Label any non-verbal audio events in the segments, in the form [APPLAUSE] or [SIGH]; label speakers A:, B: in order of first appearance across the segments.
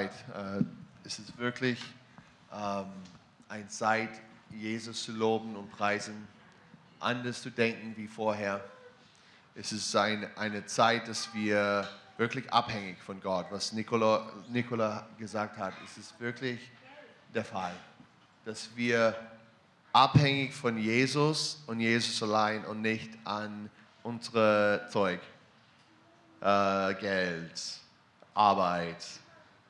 A: Äh, es ist wirklich ähm, eine Zeit, Jesus zu loben und preisen, anders zu denken wie vorher. Es ist ein, eine Zeit, dass wir wirklich abhängig von Gott, was Nicola, Nicola gesagt hat. Es ist wirklich der Fall, dass wir abhängig von Jesus und Jesus allein und nicht an unsere Zeug, äh, Geld, Arbeit,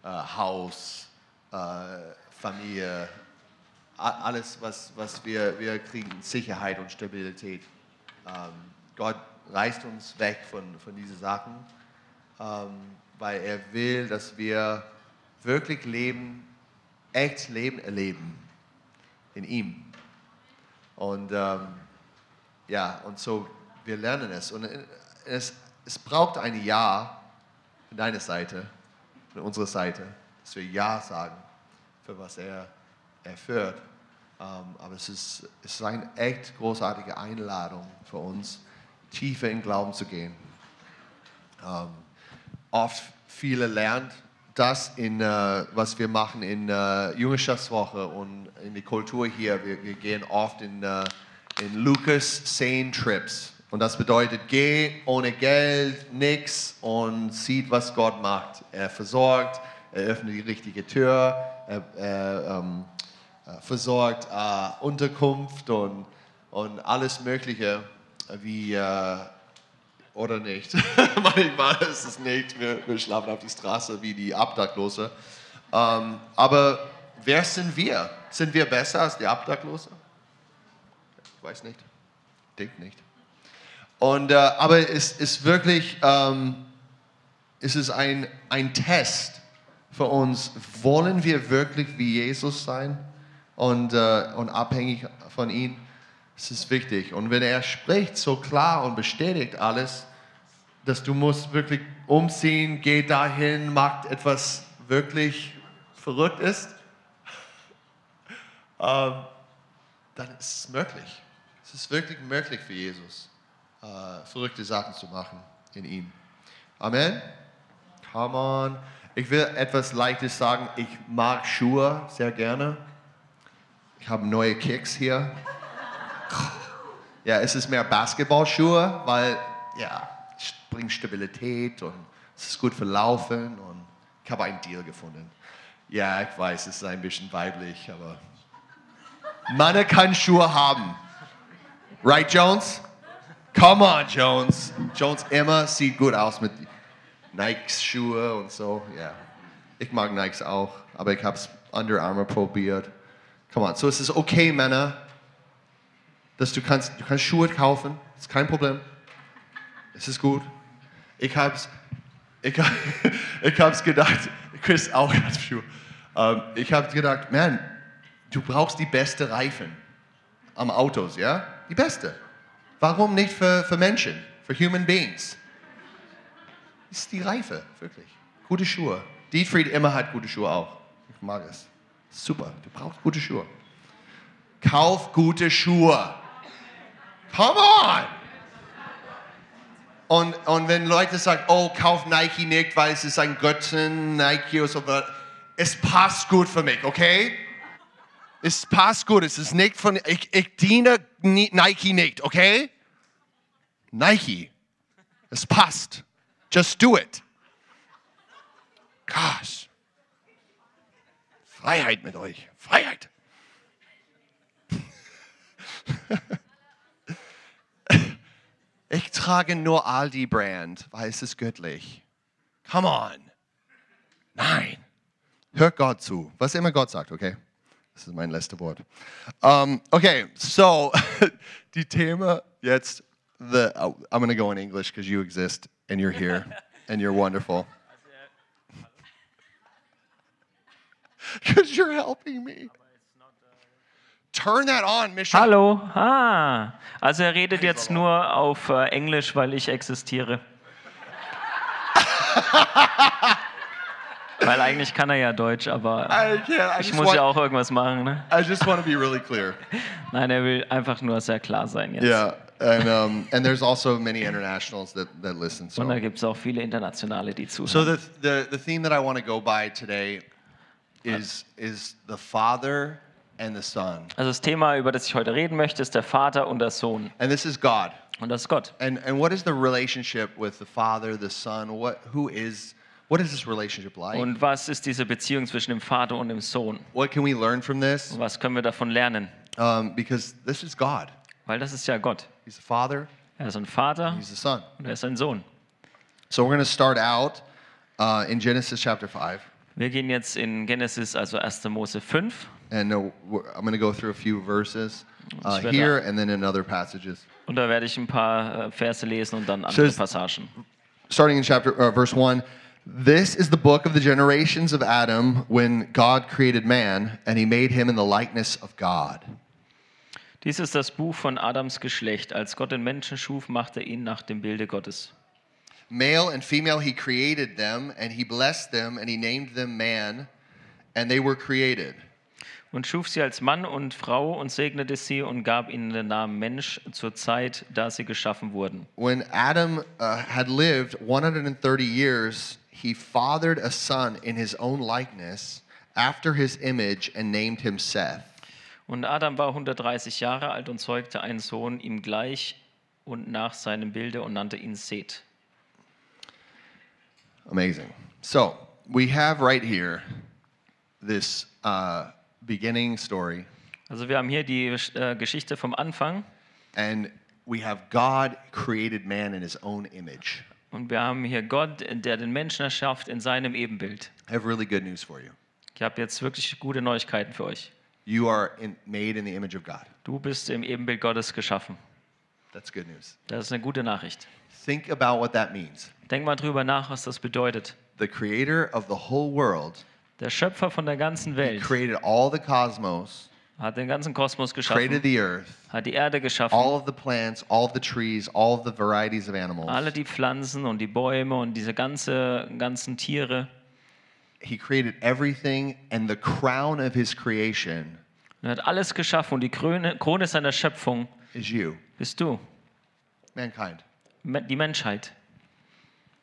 A: äh, Haus, äh, Familie, alles, was, was wir, wir kriegen, Sicherheit und Stabilität. Ähm, Gott reißt uns weg von, von diesen Sachen, ähm, weil er will, dass wir wirklich leben, echt Leben erleben in ihm. Und ähm, ja, und so, wir lernen es. Und es, es braucht ein Ja von deiner Seite, von unserer Seite, dass wir Ja sagen für was er erfährt. Ähm, aber es ist, es ist eine echt großartige Einladung für uns, tiefer in Glauben zu gehen. Ähm, oft viele lernen das, in, äh, was wir machen in äh, Jüngerschaftswoche und in die Kultur hier. Wir, wir gehen oft in, äh, in Lukas Sane Trips. Und das bedeutet, geh ohne Geld, nichts und sieht, was Gott macht. Er versorgt, er öffnet die richtige Tür, er, er ähm, äh, versorgt äh, Unterkunft und, und alles Mögliche, wie äh, oder nicht. [LAUGHS] Manchmal ist es nicht, wir, wir, schlafen auf die Straße wie die Obdachlose. Ähm, aber wer sind wir? Sind wir besser als die Obdachlose? Ich weiß nicht. Denkt nicht. Und, äh, aber es ist wirklich, ähm, es ist ein, ein Test für uns. Wollen wir wirklich wie Jesus sein und, äh, und abhängig von ihm? Es ist wichtig. Und wenn er spricht so klar und bestätigt alles, dass du musst wirklich umziehen, geh dahin, macht etwas wirklich verrückt ist, [LAUGHS] ähm, dann ist es möglich. Es ist wirklich möglich für Jesus äh, verrückte Sachen zu machen in ihm. Amen. Come on. Ich will etwas Leichtes sagen. Ich mag Schuhe sehr gerne. Ich habe neue Kicks hier. Ja, es ist mehr Basketballschuhe, weil ja, es bringt Stabilität und es ist gut für Laufen und ich habe einen Deal gefunden. Ja, ich weiß, es ist ein bisschen weiblich, aber Männer können Schuhe haben. Right, Jones? Come on, Jones. Jones immer sieht gut aus mit Nikes Schuhe und so. Ja, ich mag Nikes auch, aber ich habe es Under Armour probiert. Come on. So es ist okay, Männer, dass du kannst, du kannst Schuhe kaufen. Ist kein Problem. Es ist gut. Ich hab's, ich, [LAUGHS] ich hab's gedacht. Chris auch hat Schuhe. Um, ähm, ich habe gedacht, man, du brauchst die beste Reifen am Autos, ja? Die beste. Warum nicht für, für Menschen, für Human Beings? Ist die Reife, wirklich. Gute Schuhe. Dietfried immer hat gute Schuhe auch. Ich mag es. Super, du brauchst gute Schuhe. Kauf gute Schuhe. Come on! Und, und wenn Leute sagen, oh, kauf Nike nicht, weil es ist ein Götzen, Nike oder so, es passt gut für mich, okay? Es passt gut, es ist nicht von, ich, ich diene Nike nicht, okay? Nike, es passt. Just do it. Gosh. Freiheit mit euch. Freiheit. [LAUGHS] Ich trage nur Aldi Brand, weil es ist göttlich. Come on. Nein. Hört Gott zu. Was immer Gott sagt, okay? Das ist mein letztes Wort. Um, okay, so [LAUGHS] die Thema jetzt. The oh, I'm going to go in English because you exist and you're here [LAUGHS] and you're wonderful. Because [LAUGHS] you're helping me. Turn that on, Mission.
B: Hallo. Ah, also er redet jetzt nur auf äh, Englisch, weil ich existiere. [LAUGHS] Weil eigentlich kann er ja Deutsch, aber
A: I can't, I
B: ich
A: just
B: muss
A: want-
B: ja auch irgendwas machen. Ne?
A: I just want to be really clear.
B: Nein, er will einfach nur sehr klar sein jetzt.
A: Yeah, and um, and there's also many internationals that that listen.
B: Und da
A: So,
B: gibt es auch viele Internationale, die
A: so
B: zuhören.
A: the the the theme that I want to go by today is is the Father and the Son,
B: Also das Thema, über das ich heute reden möchte, ist der Vater und der Sohn.
A: and this is God.
B: Und das ist Gott.
A: And and what is the relationship with the Father, the Son? What who is what is this relationship like?
B: Und was ist diese Beziehung zwischen dem Vater und dem Sohn?
A: What can we learn from this?
B: Und was können wir davon lernen?
A: Um, because this is God.
B: Weil das ist ja Gott.
A: He's the Father.
B: Er ist ein Vater
A: He's the Son.
B: und er ist ein Sohn.
A: So we're going to start out uh, in Genesis chapter five,
B: Wir gehen jetzt in Genesis, also 1. Mose 5.
A: and uh, I'm going to go through a few verses uh, here and then in other passages.
B: Und da werde ich ein paar äh, Verse lesen und dann andere
A: is-
B: Passagen.
A: Starting in chapter uh, verse one. This is the book of the generations of Adam when God created man, and he made him in the likeness of God.
B: Dies ist das Buch von Adams Geschlecht. Als Gott den Menschen schuf, machte er ihn nach dem Bilde Gottes.
A: Male and female, he created them, and he blessed them, and he named them man, and they were created.
B: Und schuf sie als Mann und Frau und segnete sie und gab ihnen den Namen Mensch zur Zeit, da sie geschaffen wurden.
A: When Adam uh, had lived 130 years, he fathered a son in his own likeness, after his image, and named him Seth.
B: Und Adam war 130 Jahre alt und zeugte einen Sohn ihm gleich und nach seinem Bilde und nannte ihn Seth.
A: Amazing. So we have right here this uh, beginning story,
B: Also wir haben hier die äh, Geschichte vom Anfang
A: and we have God created man in his own image.
B: und wir haben hier Gott, der den Menschen erschafft in seinem Ebenbild.
A: I have really good news for you.
B: Ich habe jetzt wirklich gute Neuigkeiten für euch.
A: You are in, made in the image of God.
B: Du bist im Ebenbild Gottes geschaffen.
A: That's good news.
B: Das ist eine gute Nachricht.
A: Think about what that means.
B: Denk mal drüber nach, was das bedeutet.
A: The creator of the whole world
B: Der Schöpfer von der ganzen
A: he
B: Welt
A: created all the cosmos,
B: hat den ganzen Kosmos
A: created
B: geschaffen,
A: the earth,
B: hat die Erde geschaffen,
A: all of the plants, all of the trees, all of the varieties of animals.
B: alle die Pflanzen und die Bäume und diese ganze, ganzen Tiere.
A: He created everything, and the crown of his creation
B: er hat alles geschaffen und die Krone, Krone seiner Schöpfung
A: is you,
B: bist du,
A: mankind.
B: Die Menschheit.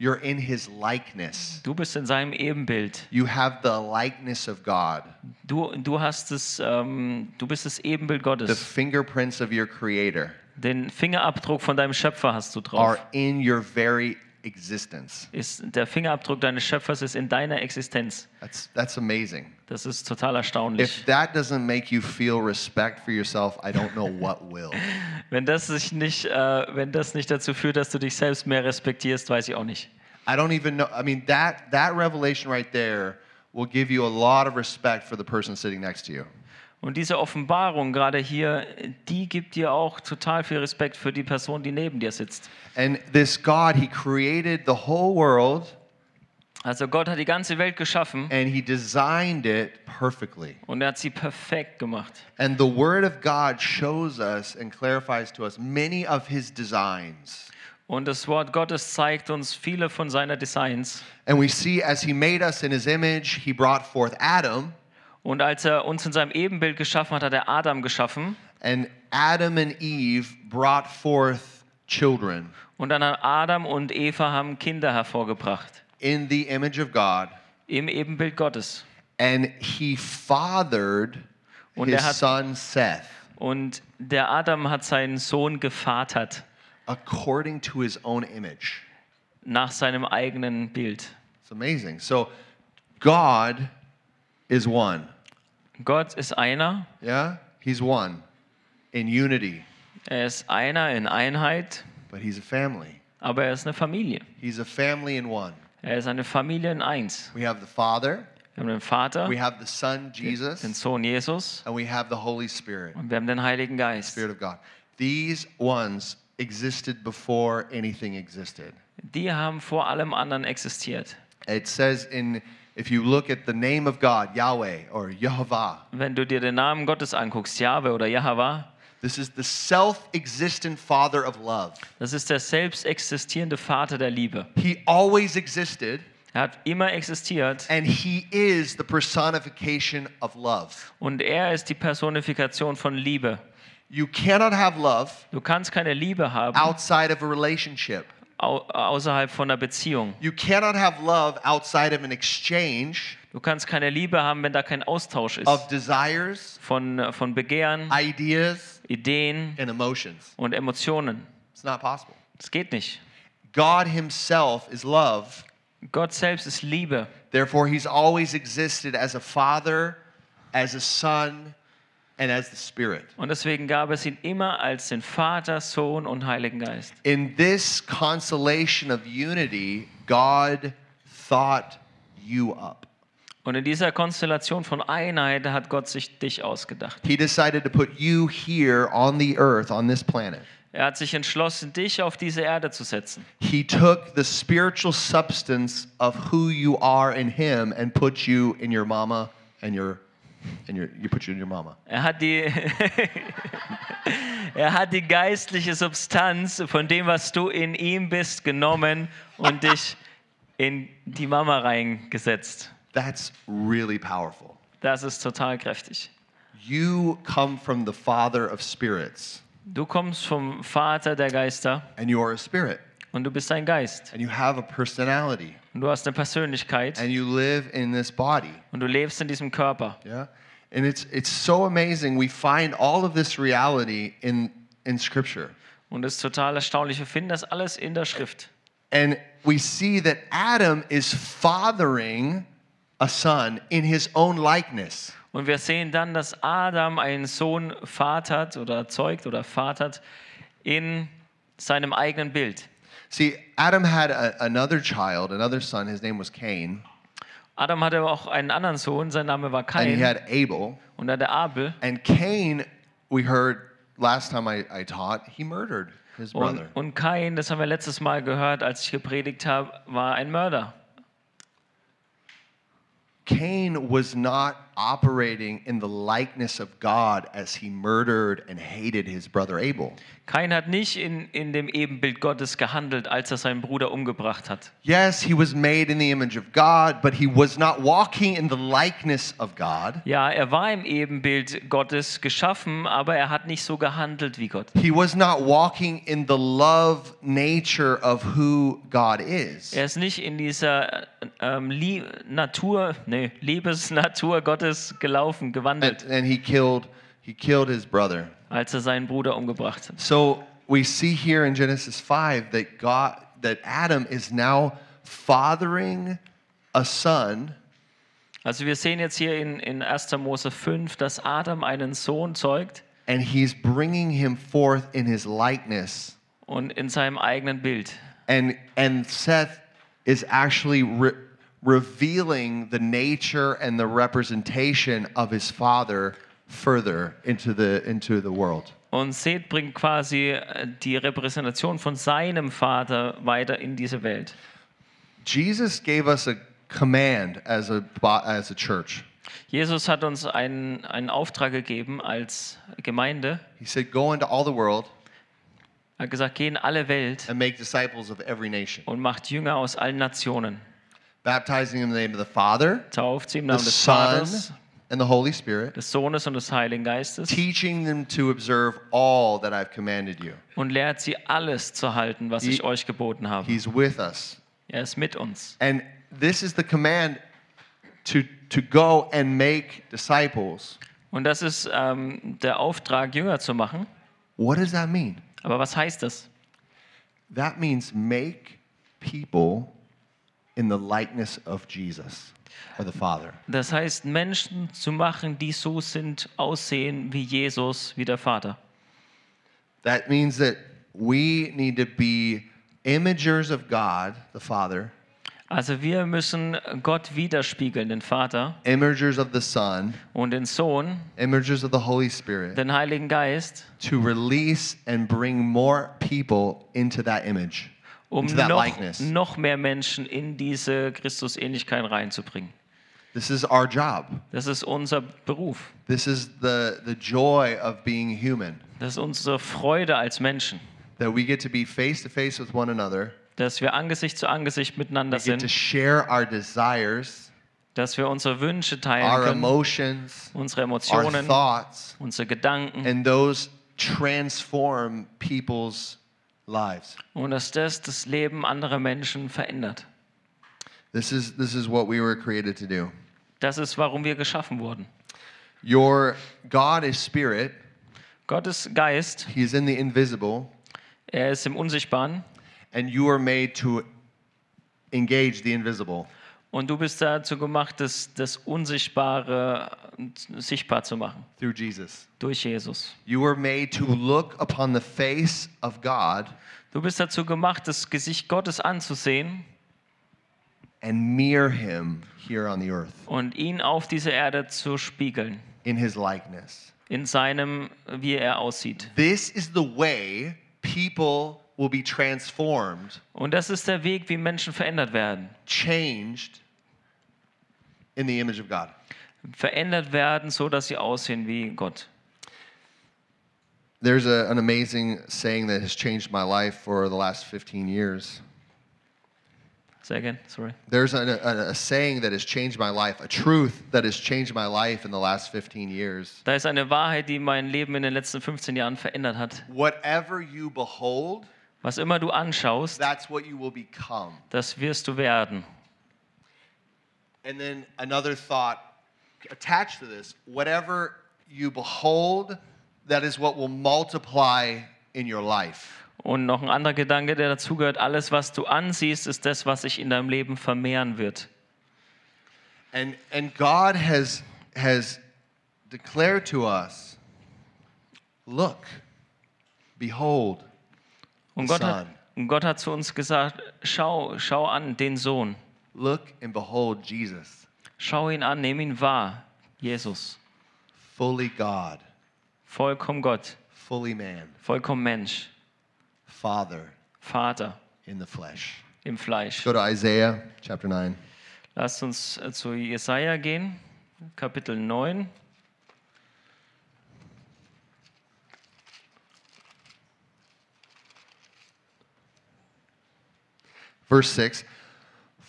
A: You're in his likeness.
B: Du bist in seinem Ebenbild.
A: You have the likeness of God,
B: Du, du, hast es, ähm, du bist das Ebenbild
A: the
B: Gottes.
A: fingerprints of your creator
B: Den Fingerabdruck von deinem Schöpfer hast du drauf.
A: are in your very existence.
B: Ist, der Fingerabdruck deines Schöpfers ist in deiner Existenz.
A: That's, that's amazing.
B: Das ist total erstaunlich.
A: If that doesn't make you feel respect for yourself, I don't know what will. [LAUGHS]
B: Wenn das, sich nicht, äh, wenn das nicht dazu führt, dass du dich selbst mehr respektierst, weiß ich auch nicht.
A: I don't even know. I mean, that, that revelation right there will give you a lot of respect for the person sitting next to you.
B: Und diese Offenbarung gerade hier, die gibt dir auch total viel Respekt für die Person, die neben dir sitzt.
A: And this God, He created the whole world
B: Also Gott hat die ganze Welt geschaffen
A: and He designed it perfectly.
B: und er hat sie perfekt gemacht.
A: And the Word of God shows us and clarifies to us many of His designs.
B: Und das Wort Gottes zeigt uns viele von seiner Designs.
A: And we see as He made us in His image, He brought forth Adam,
B: Und als er uns in seinem Ebenbild geschaffen hat, hat er Adam geschaffen.
A: and Adam and Eve brought forth children
B: Und dann Adam und Eva haben Kinder hervorgebracht.
A: in the image of God.
B: Im Ebenbild Gottes.
A: And He fathered
B: Und
A: His
B: er hat-
A: son Seth
B: Und der Adam hat seinen Sohn gevatert
A: according to His own image.
B: nach seinem eigenen Bild.
A: It's amazing. So God is one.
B: Gott ist einer.
A: Yeah? He's one in unity,
B: Er ist einer in Einheit,
A: but he's a family.
B: aber er ist eine Familie.
A: He's a family in one.
B: Er ist eine Familie in eins.
A: We have the Father,
B: Wir haben den Vater,
A: we have the Son, Jesus.
B: den Sohn Jesus
A: and we have the Holy Spirit,
B: und wir haben den Heiligen Geist.
A: Spirit of God. These ones existed before anything existed.
B: Die haben vor allem anderen existiert.
A: It says in, if you look at the name of God, Yahweh or Yehovah,
B: Wenn du dir den Namen Gottes anguckst, Jahwe oder Jahwa,
A: this is the self existent Father of love.
B: das ist der selbst existierende Vater der Liebe.
A: He always existed,
B: Er hat immer existiert
A: and He is the personification of love.
B: und er ist die Personifikation von Liebe.
A: You cannot have love
B: Du kannst keine Liebe haben
A: outside of a relationship.
B: Au außerhalb von einer Beziehung.
A: You cannot have love outside of an exchange
B: Du kannst keine Liebe haben, wenn da kein Austausch
A: of
B: ist
A: desires,
B: von, äh, von Begehren,
A: ideas,
B: Ideen
A: and emotions.
B: und Emotionen.
A: It's not possible.
B: Das geht nicht.
A: God Himself is love.
B: Gott selbst ist Liebe.
A: Therefore, He's always existed as a father, as a son, and as the Spirit.
B: Und deswegen gab es ihn immer als den Vater, Sohn und Heiligen Geist.
A: In this consolation of unity, God thought you up.
B: Und in dieser Konstellation von Einheit hat Gott sich dich ausgedacht.
A: He decided to put you here on the earth, on this planet.
B: Er hat sich entschlossen, dich auf diese Erde zu setzen.
A: He took the spiritual substance of who you are in Him and put you in your mama and your, and your, you put you in your mama.
B: Er hat die, [LAUGHS] er hat die geistliche Substanz von dem, was du in ihm bist, genommen und [LAUGHS] dich in die Mama reingesetzt.
A: That's really powerful.
B: Das ist total kräftig.
A: You come from the Father of spirits,
B: Du kommst vom Vater der Geister
A: and you are a spirit,
B: und du bist ein Geist.
A: and you have a personality,
B: Und du hast eine Persönlichkeit
A: and you live in this body.
B: und du lebst in diesem Körper.
A: Yeah, and it's it's so amazing. We find all of this reality in in Scripture,
B: Und es ist total erstaunlich. Wir finden das alles in der Schrift.
A: and we see that Adam is fathering a son in his own likeness.
B: Und wir sehen dann, dass Adam einen Sohn vatert oder zeugt oder vatert in seinem eigenen Bild.
A: See, Adam had a, another child, another son. His name was Cain,
B: Adam hatte auch einen anderen Sohn, sein Name war
A: and he had Abel.
B: und er hatte Abel.
A: And Cain, we heard last time I, I taught, he murdered his
B: Und,
A: brother.
B: und Kain, das haben wir letztes Mal gehört, als ich gepredigt habe, war ein Mörder.
A: Cain was not operating in the likeness of God as he murdered and hated his brother Abel.
B: Kain hat nicht in, in dem Ebenbild Gottes gehandelt, als er seinen Bruder umgebracht hat.
A: Yes, he was made in the image of God, but he was not walking in the likeness of God.
B: Ja, er war im Ebenbild Gottes geschaffen, aber er hat nicht so gehandelt wie Gott.
A: He was not walking in the love nature of who God is.
B: Er ist nicht in dieser ähm, Lie Natur, nee, Liebesnatur Gottes gelaufen,
A: And,
B: gewandelt,
A: and he killed he killed his brother.
B: als er seinen Bruder umgebracht hat.
A: So we see here in Genesis 5 that God that Adam is now fathering a son
B: Also wir sehen jetzt hier in, in 1. Mose 5, dass Adam einen Sohn zeugt
A: and he's bringing him forth in his likeness.
B: und in seinem eigenen Bild.
A: And and Seth is actually revealing the nature and the representation of his father further into the into the world.
B: Und Seth bringt quasi äh, die Repräsentation von seinem Vater weiter in diese Welt.
A: Jesus gave us a command as a as a church.
B: Jesus hat uns einen, einen Auftrag gegeben als Gemeinde.
A: He said, "Go into all the world
B: Er hat gesagt, geh in alle Welt
A: and make disciples of every nation,
B: und macht Jünger aus allen Nationen.
A: Baptizing in the name of the Father,
B: Tauft sie im
A: the
B: Namen des
A: Son,
B: Vaters,
A: and the Holy Spirit,
B: des Sohnes und des Heiligen Geistes
A: teaching them to observe all that I've commanded you."
B: und lehrt sie alles zu halten, was ich
A: He-
B: euch geboten habe.
A: He's with us.
B: Er ist mit uns.
A: And this is the command to, to go and make disciples.
B: Und das ist ähm, der Auftrag, Jünger zu machen.
A: What does that mean?
B: Aber was heißt das?
A: That means make people in the likeness of Jesus or the Father.
B: Das heißt, Menschen zu machen, die so sind, aussehen wie Jesus, wie der Vater.
A: That means that we need to be imagers of God, the Father,
B: Also wir müssen Gott widerspiegeln, den Vater.
A: Imagers of the Son,
B: und den Sohn,
A: imagers of the Holy Spirit,
B: den Heiligen Geist,
A: to release and bring more people into that image,
B: um noch, noch mehr Menschen in diese Christusähnlichkeit reinzubringen.
A: This is our job.
B: Das ist unser Beruf.
A: This is the, the joy of being human.
B: Das ist unsere Freude als Menschen,
A: that we get to be face to face with one another.
B: dass wir Angesicht zu Angesicht miteinander
A: We get to
B: sind,
A: share our desires,
B: dass wir unsere Wünsche teilen
A: our
B: können,
A: emotions,
B: unsere
A: our
B: Emotionen,
A: thoughts,
B: unsere Gedanken
A: and those transform people's lives.
B: Und dass das das Leben anderer Menschen verändert.
A: This is this is what we were created to do.
B: Das ist, warum wir geschaffen wurden.
A: Your God is spirit.
B: Gott ist Geist,
A: He is in the invisible,
B: er ist im Unsichtbaren
A: and you are made to engage the invisible.
B: und du bist dazu gemacht, das, das Unsichtbare sichtbar zu machen
A: through Jesus.
B: durch Jesus.
A: You were made to look upon the face of God
B: Du bist dazu gemacht, das Gesicht Gottes anzusehen
A: and mirror him here on the earth
B: und ihn auf dieser Erde zu spiegeln,
A: in his likeness.
B: in seinem, wie er aussieht.
A: This is the way people will be transformed,
B: Und das ist der Weg, wie Menschen verändert werden.
A: changed in the image of God.
B: Verändert werden, so dass sie aussehen wie Gott.
A: There's a, an amazing saying that has changed my life for the last 15 years.
B: Say again, sorry.
A: There's a, a, a saying that has changed my life, a truth that has changed my life in the last 15 years.
B: Da ist eine Wahrheit, die mein Leben in den letzten 15 Jahren verändert hat.
A: Whatever you behold,
B: Was immer du anschaust,
A: that's what you will become.
B: das wirst du werden.
A: And then another thought attached to this whatever you behold, that is what will multiply in your life.
B: Und noch ein anderer Gedanke, der dazugehört, alles, was du ansiehst, ist das, was sich in deinem Leben vermehren wird.
A: And, and God has, has declared to us look, behold,
B: Und Gott, hat,
A: Son.
B: und Gott hat zu uns gesagt, schau, schau an den Sohn.
A: look and behold Jesus,
B: Schau ihn an, nimm ihn wahr. Jesus.
A: fully God,
B: Vollkommen Gott.
A: fully man,
B: Vollkommen Mensch.
A: Father
B: Vater
A: in the flesh.
B: im Fleisch.
A: Go to Isaiah chapter 9.
B: Lasst uns äh, zu Jesaja gehen, Kapitel 9.
A: Verse 6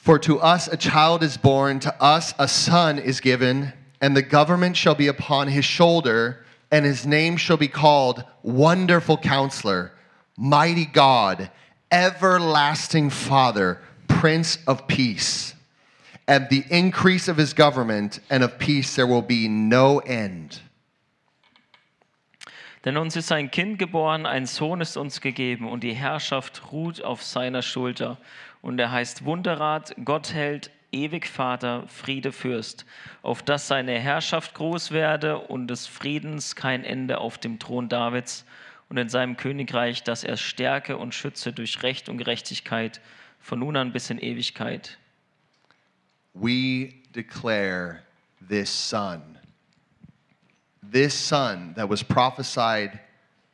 A: For to us a child is born, to us a son is given, and the government shall be upon his shoulder, and his name shall be called Wonderful Counselor, Mighty God, Everlasting Father, Prince of Peace. At the increase of his government and of peace there will be no end.
B: Denn uns ist ein Kind geboren, ein Sohn ist uns gegeben und die Herrschaft ruht auf seiner Schulter. Und er heißt Wunderrat, Gott hält, ewig Vater, Friede Fürst, auf dass seine Herrschaft groß werde und des Friedens kein Ende auf dem Thron Davids und in seinem Königreich, dass er stärke und schütze durch Recht und Gerechtigkeit von nun an bis in Ewigkeit.
A: we declare this son. This son that was prophesied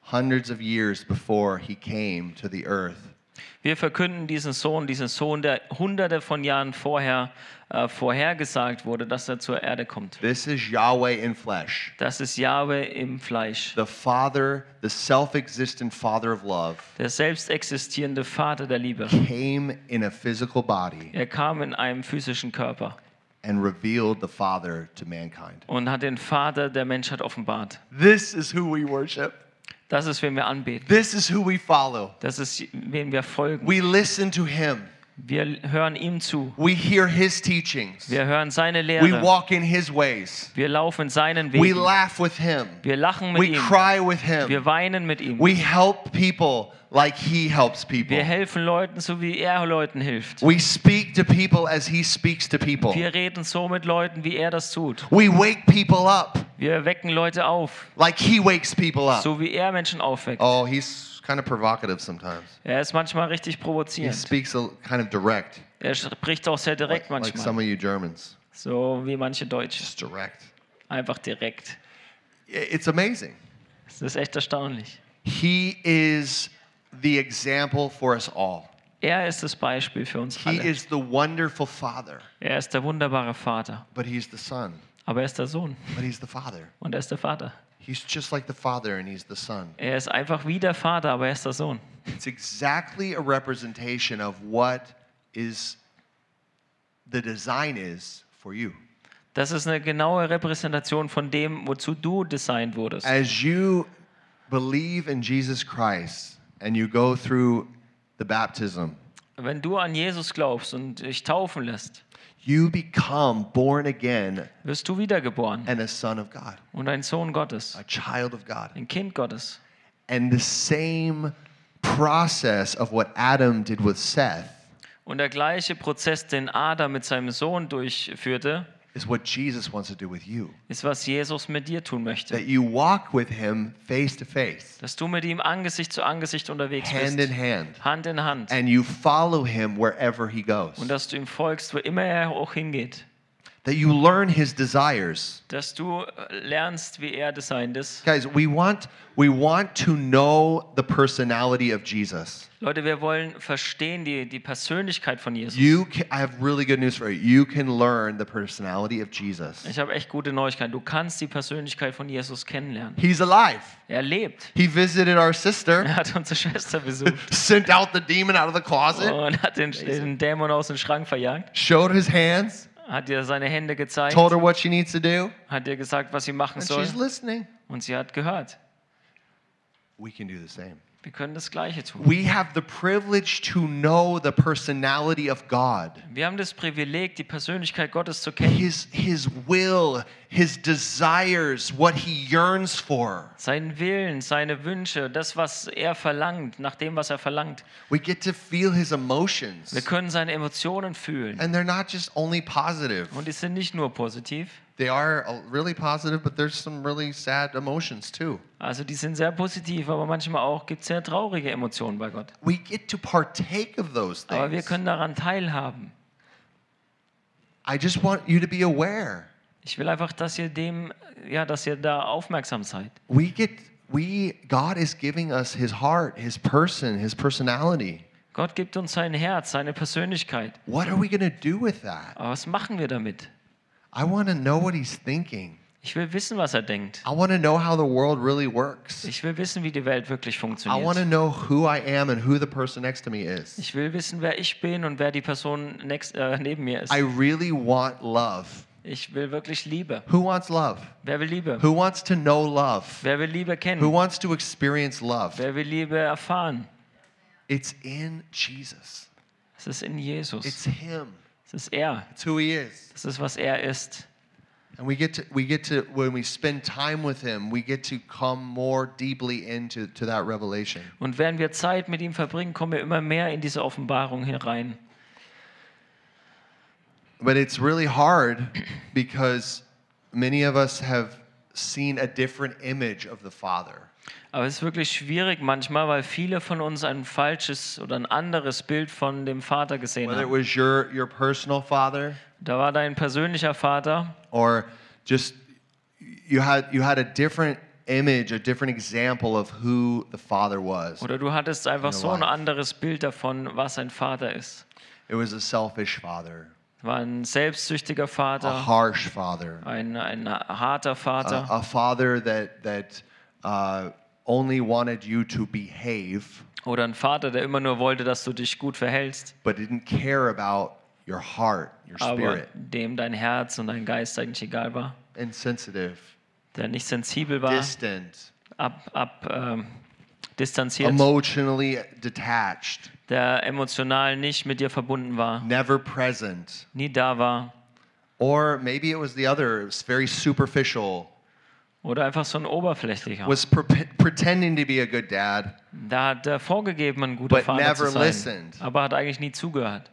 A: hundreds of years before he came to the earth.
B: Wir verkünden diesen Sohn, diesen Sohn, der hunderte von Jahren vorher äh, vorhergesagt wurde, dass er zur Erde kommt.
A: This is Yahweh in flesh,
B: Das ist Jahwe im Fleisch,
A: the Father, the self existent Father of love,
B: der selbst existierende Vater der Liebe.
A: came in a physical body
B: Er kam in einem physischen Körper
A: and revealed the Father to mankind.
B: und hat den Vater der Menschheit offenbart.
A: This is who we worship.
B: Das ist, wen wir anbeten.
A: This is who we follow.
B: Das ist, wem wir folgen.
A: We listen to him,
B: Wir hören ihm zu.
A: we hear his teachings,
B: Wir hören seine
A: we
B: Lehre.
A: walk in his ways,
B: Wir laufen seinen
A: we
B: Wegen.
A: laugh with him.
B: Wir lachen mit
A: We
B: ihm.
A: cry with him.
B: Wir weinen mit ihm.
A: We help people like he helps people.
B: Wir helfen Leuten, so wie er Leuten hilft.
A: We speak to people as he speaks to people.
B: Wir reden so mit Leuten, wie er das tut.
A: We wake people up
B: Wir wecken Leute auf,
A: like he wakes people up.
B: so wie er Menschen aufweckt.
A: Oh, he's kind of provocative sometimes.
B: Er ist manchmal richtig
A: He
B: provozierend.
A: speaks a, kind of direct,
B: Er spricht auch sehr direkt
A: like, like some
B: manchmal.
A: of you Germans.
B: So wie manche Deutsche.
A: Just direct.
B: Einfach direkt.
A: It's amazing.
B: Das ist echt erstaunlich.
A: He is the example for us all.
B: Er ist das Beispiel für uns
A: He
B: alle.
A: is the wonderful Father,
B: Er ist der wunderbare Vater.
A: but he's the Son,
B: Aber er ist der Sohn
A: but he's the Father.
B: und er ist der Vater.
A: He's just like the Father and he's the Son.
B: Er ist einfach wie der Vater, aber er ist der Sohn.
A: It's exactly a representation of what is the design is for you.
B: Das ist eine genaue Repräsentation von dem, wozu du designt wurdest.
A: As you believe in Jesus Christ and you go through the baptism,
B: Wenn du an Jesus glaubst und dich taufen lässt,
A: you become born again
B: wirst du wiedergeboren
A: and a son of God,
B: und ein Sohn Gottes,
A: a child of God.
B: ein Kind Gottes.
A: And the same process of what Adam did with Seth
B: Und der gleiche Prozess, den Adam mit seinem Sohn durchführte,
A: is what Jesus wants to do with you.
B: ist, was Jesus mit dir tun möchte.
A: That you walk with him face to face,
B: Dass du mit ihm Angesicht zu Angesicht unterwegs
A: hand in
B: bist,
A: hand,
B: Hand in Hand.
A: and you follow him wherever he goes.
B: Und dass du ihm folgst, wo immer er auch hingeht.
A: That you learn his desires.
B: Dass du äh, lernst, wie er designt ist.
A: Guys, we want we want to know the personality of Jesus.
B: Leute, wir wollen verstehen die, die Persönlichkeit von Jesus.
A: You can, I have really good news for you. You can learn the personality of Jesus.
B: Ich habe echt gute Neuigkeiten. Du kannst die Persönlichkeit von Jesus kennenlernen.
A: He's alive.
B: Er lebt.
A: He visited our sister,
B: Er hat unsere Schwester besucht [LAUGHS]
A: sent out the demon out of the closet,
B: und hat den, den Dämon aus dem Schrank verjagt.
A: showed his hands,
B: Hat ihr seine Hände gezeigt.
A: told her what she needs to do,
B: Hat ihr gesagt, was sie machen
A: and
B: soll.
A: she's listening.
B: Und sie hat gehört.
A: We can do the same.
B: Wir können das Gleiche tun.
A: We have the privilege to know the personality of God.
B: Wir haben das Privileg, die Persönlichkeit Gottes zu kennen.
A: His his will, his desires, what he yearns for.
B: Seinen Willen, seine Wünsche, das, was er verlangt, nach dem, was er verlangt.
A: We get to feel his
B: Wir
A: emotions.
B: können seine Emotionen fühlen.
A: And they're not just only positive.
B: Und die sind nicht nur positiv.
A: They are uh, really positive, but there's some really sad emotions too.
B: Also die sind sehr positiv, aber manchmal auch gibt es sehr traurige Emotionen bei Gott.
A: We get to partake of those
B: Aber wir
A: things.
B: können daran teilhaben.
A: I just want you to be aware.
B: Ich will einfach, dass ihr dem, ja, dass ihr da aufmerksam seid.
A: We get we God is giving us his heart, his person, his personality.
B: Gott gibt uns sein Herz, seine Persönlichkeit.
A: What are we going to do with that?
B: Aber was machen wir damit?
A: I want to know what he's thinking.
B: Ich will wissen, was er denkt.
A: I want to know how the world really works.
B: Ich will wissen, wie die Welt wirklich
A: I want to
B: funktioniert.
A: know who I am and who the person next to me is.
B: Ich will wissen, wer ich bin und wer die Person next, äh, neben mir ist.
A: I really want love.
B: Ich will wirklich Liebe.
A: Who wants love?
B: Wer will Liebe?
A: Who wants to know love?
B: Wer will Liebe
A: Who
B: kennen?
A: wants to experience love?
B: Wer will Liebe erfahren?
A: It's in Jesus.
B: Es ist in Jesus.
A: It's him.
B: Es ist er.
A: It's who he is.
B: Das ist, was er ist.
A: And we get to we get to when we spend time with him, we get to come more deeply into to that revelation.
B: Und während wir Zeit mit ihm verbringen, kommen wir immer mehr in diese Offenbarung herein.
A: But it's really hard because many of us have seen a different image of the Father.
B: Aber es ist wirklich schwierig manchmal, weil viele von uns ein falsches oder ein anderes Bild von dem Vater gesehen
A: Whether it
B: haben.
A: was your your personal father
B: Da war dein persönlicher Vater
A: or just you had you had a different image, a different example of who the Father was.
B: oder du hattest einfach
A: In
B: so ein anderes Bild davon, was ein Vater ist.
A: It was a selfish father,
B: War ein selbstsüchtiger
A: a
B: Vater,
A: harsh father,
B: ein, ein harter
A: a,
B: Vater,
A: a father that that uh, only wanted you to behave,
B: oder ein Vater, der immer nur wollte, dass du dich gut verhältst,
A: but didn't care about your heart, your
B: aber
A: spirit,
B: dem dein Herz und dein Geist eigentlich egal war,
A: insensitive,
B: der nicht sensibel war,
A: distant,
B: ab, ab ähm, distanziert,
A: emotionally detached,
B: der emotional nicht mit dir verbunden war,
A: never present.
B: nie da war
A: Or maybe it was the other, it was very superficial,
B: oder einfach so ein oberflächlicher.
A: was pre- pretending to be a good dad,
B: Da hat er vorgegeben, ein guter
A: But
B: Vater
A: never
B: zu sein,
A: listened.
B: aber hat eigentlich nie zugehört.